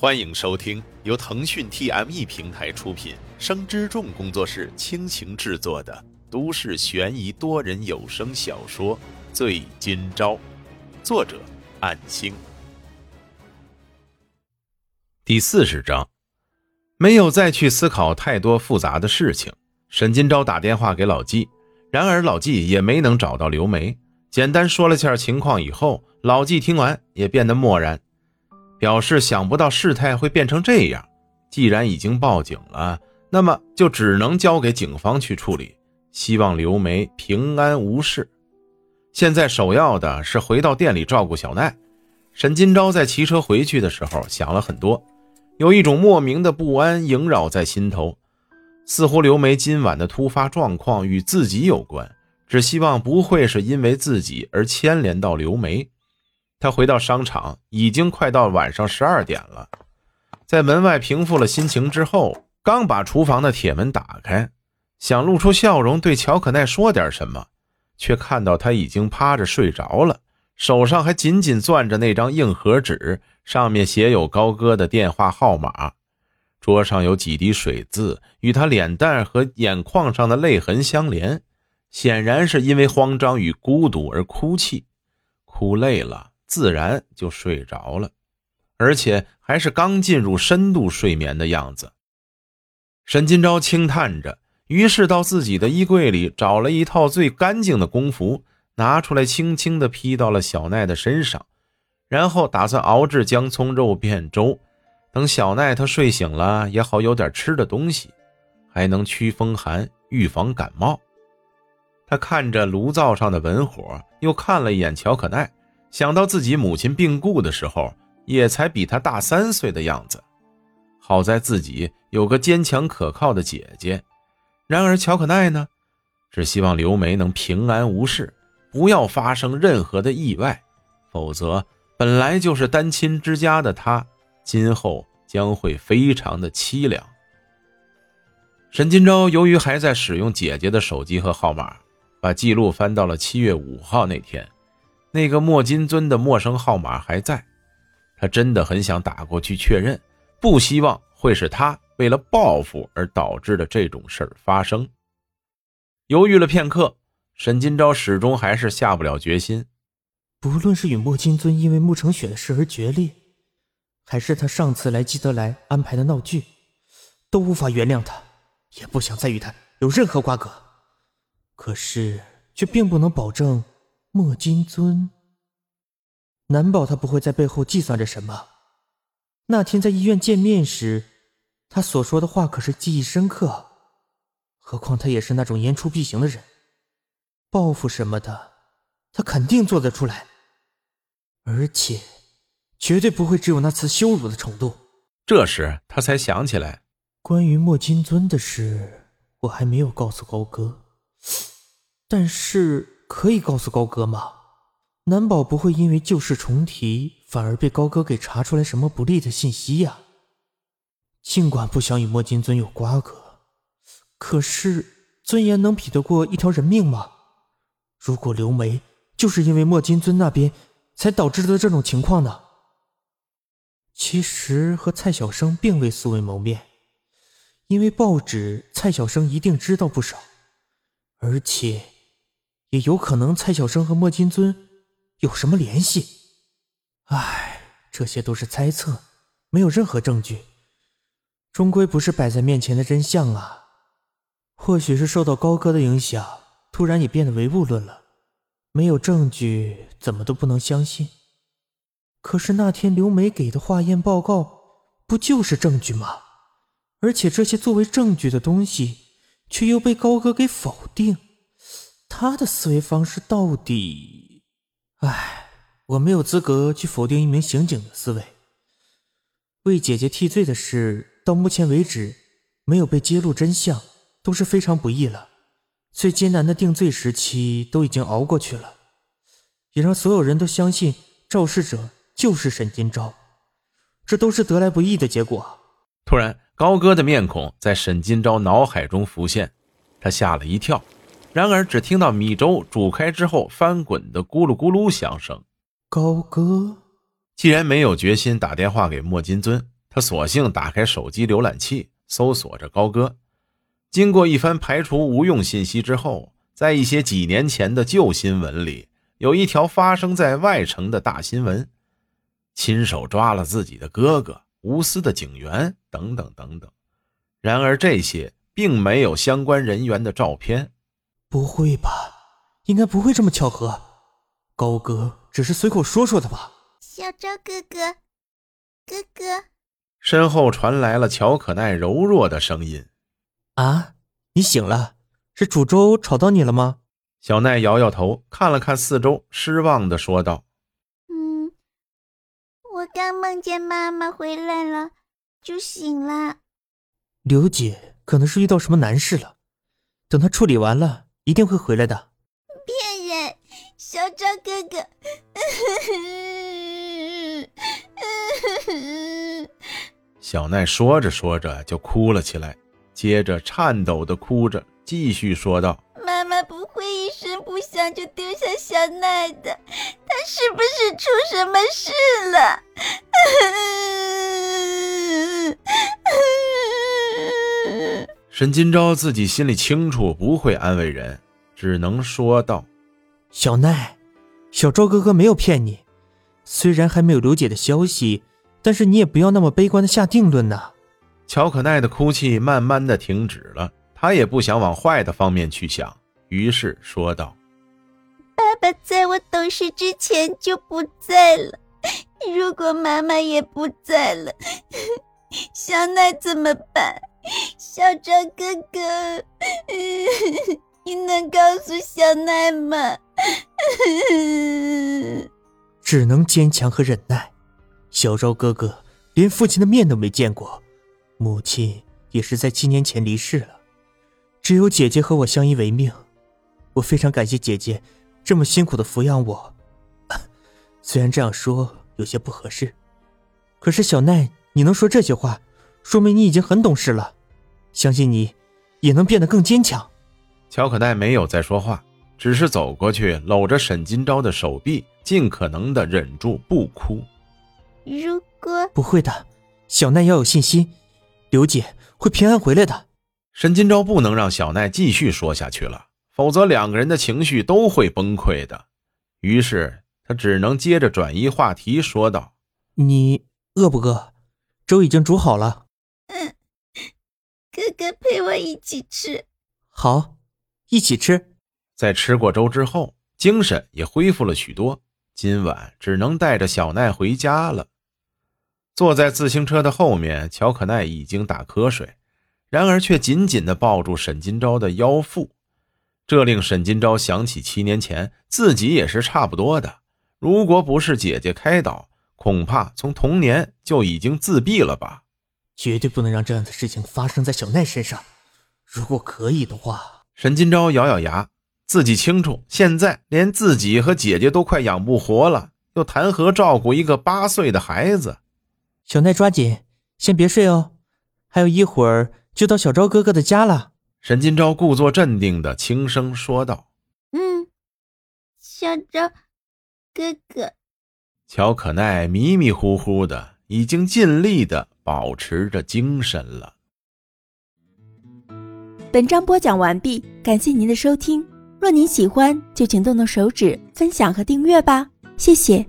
欢迎收听由腾讯 TME 平台出品、生之众工作室倾情制作的都市悬疑多人有声小说《醉今朝》，作者：暗星。第四十章，没有再去思考太多复杂的事情。沈今朝打电话给老纪，然而老纪也没能找到刘梅。简单说了下情况以后，老纪听完也变得漠然。表示想不到事态会变成这样。既然已经报警了，那么就只能交给警方去处理。希望刘梅平安无事。现在首要的是回到店里照顾小奈。沈金钊在骑车回去的时候想了很多，有一种莫名的不安萦绕在心头，似乎刘梅今晚的突发状况与自己有关，只希望不会是因为自己而牵连到刘梅。他回到商场，已经快到晚上十二点了。在门外平复了心情之后，刚把厨房的铁门打开，想露出笑容对乔可奈说点什么，却看到他已经趴着睡着了，手上还紧紧攥着那张硬盒纸，上面写有高歌的电话号码。桌上有几滴水渍，与他脸蛋和眼眶上的泪痕相连，显然是因为慌张与孤独而哭泣，哭累了。自然就睡着了，而且还是刚进入深度睡眠的样子。沈金钊轻叹着，于是到自己的衣柜里找了一套最干净的工服，拿出来轻轻地披到了小奈的身上，然后打算熬制姜葱肉片粥，等小奈她睡醒了也好有点吃的东西，还能驱风寒、预防感冒。他看着炉灶上的文火，又看了一眼乔可奈。想到自己母亲病故的时候，也才比他大三岁的样子，好在自己有个坚强可靠的姐姐。然而乔可奈呢，只希望刘梅能平安无事，不要发生任何的意外，否则本来就是单亲之家的她，今后将会非常的凄凉。沈金钊由于还在使用姐姐的手机和号码，把记录翻到了七月五号那天。那个莫金尊的陌生号码还在，他真的很想打过去确认，不希望会是他为了报复而导致的这种事儿发生。犹豫了片刻，沈金钊始终还是下不了决心。不论是与莫金尊因为穆成雪的事而决裂，还是他上次来基德来安排的闹剧，都无法原谅他，也不想再与他有任何瓜葛。可是，却并不能保证。莫金尊，难保他不会在背后计算着什么。那天在医院见面时，他所说的话可是记忆深刻。何况他也是那种言出必行的人，报复什么的，他肯定做得出来。而且，绝对不会只有那次羞辱的程度。这时他才想起来，关于莫金尊的事，我还没有告诉高哥，但是。可以告诉高哥吗？难保不会因为旧事重提，反而被高哥给查出来什么不利的信息呀。尽管不想与莫金尊有瓜葛，可是尊严能比得过一条人命吗？如果刘梅就是因为莫金尊那边才导致的这种情况呢？其实和蔡小生并未素未谋面，因为报纸蔡小生一定知道不少，而且。也有可能蔡小生和莫金尊有什么联系？唉，这些都是猜测，没有任何证据，终归不是摆在面前的真相啊！或许是受到高歌的影响，突然也变得唯物论了。没有证据，怎么都不能相信。可是那天刘梅给的化验报告，不就是证据吗？而且这些作为证据的东西，却又被高歌给否定。他的思维方式到底……唉，我没有资格去否定一名刑警的思维。为姐姐替罪的事，到目前为止没有被揭露真相，都是非常不易了。最艰难的定罪时期都已经熬过去了，也让所有人都相信肇事者就是沈金钊，这都是得来不易的结果。突然，高歌的面孔在沈金钊脑海中浮现，他吓了一跳。然而，只听到米粥煮开之后翻滚的咕噜咕噜响声。高哥，既然没有决心打电话给莫金尊，他索性打开手机浏览器，搜索着高歌。经过一番排除无用信息之后，在一些几年前的旧新闻里，有一条发生在外城的大新闻：亲手抓了自己的哥哥，无私的警员，等等等等。然而这些并没有相关人员的照片。不会吧？应该不会这么巧合。高哥只是随口说说的吧？小昭哥哥，哥哥。身后传来了乔可奈柔弱的声音：“啊，你醒了？是煮粥吵到你了吗？”小奈摇摇头，看了看四周，失望的说道：“嗯，我刚梦见妈妈回来了，就醒了。刘姐可能是遇到什么难事了，等她处理完了，一定会回来的。”骗人，小昭哥哥。小奈说着说着就哭了起来，接着颤抖的哭着，继续说道：“妈妈不会一声不响就丢下小奈的，她是不是出什么事了？”沈金钊自己心里清楚，不会安慰人，只能说道：“小奈，小昭哥哥没有骗你，虽然还没有刘姐的消息。”但是你也不要那么悲观的下定论呐。乔可奈的哭泣慢慢的停止了，他也不想往坏的方面去想，于是说道：“爸爸在我懂事之前就不在了，如果妈妈也不在了，小奈怎么办？小昭哥哥，你能告诉小奈吗？” 只能坚强和忍耐。小昭哥哥连父亲的面都没见过，母亲也是在七年前离世了，只有姐姐和我相依为命。我非常感谢姐姐这么辛苦的抚养我。虽然这样说有些不合适，可是小奈，你能说这些话，说明你已经很懂事了。相信你也能变得更坚强。乔可奈没有再说话，只是走过去搂着沈金钊的手臂，尽可能的忍住不哭。如果不会的，小奈要有信心，刘姐会平安回来的。沈金钊不能让小奈继续说下去了，否则两个人的情绪都会崩溃的。于是他只能接着转移话题，说道：“你饿不饿？粥已经煮好了。”“嗯，哥哥陪我一起吃。”“好，一起吃。”在吃过粥之后，精神也恢复了许多。今晚只能带着小奈回家了。坐在自行车的后面，乔可奈已经打瞌睡，然而却紧紧地抱住沈金钊的腰腹，这令沈金钊想起七年前自己也是差不多的。如果不是姐姐开导，恐怕从童年就已经自闭了吧。绝对不能让这样的事情发生在小奈身上。如果可以的话，沈金钊咬咬牙，自己清楚，现在连自己和姐姐都快养不活了，又谈何照顾一个八岁的孩子？小奈，抓紧，先别睡哦，还有一会儿就到小昭哥哥的家了。沈金钊故作镇定的轻声说道：“嗯，小昭哥哥。”乔可奈迷迷糊糊的，已经尽力的保持着精神了。本章播讲完毕，感谢您的收听。若您喜欢，就请动动手指分享和订阅吧，谢谢。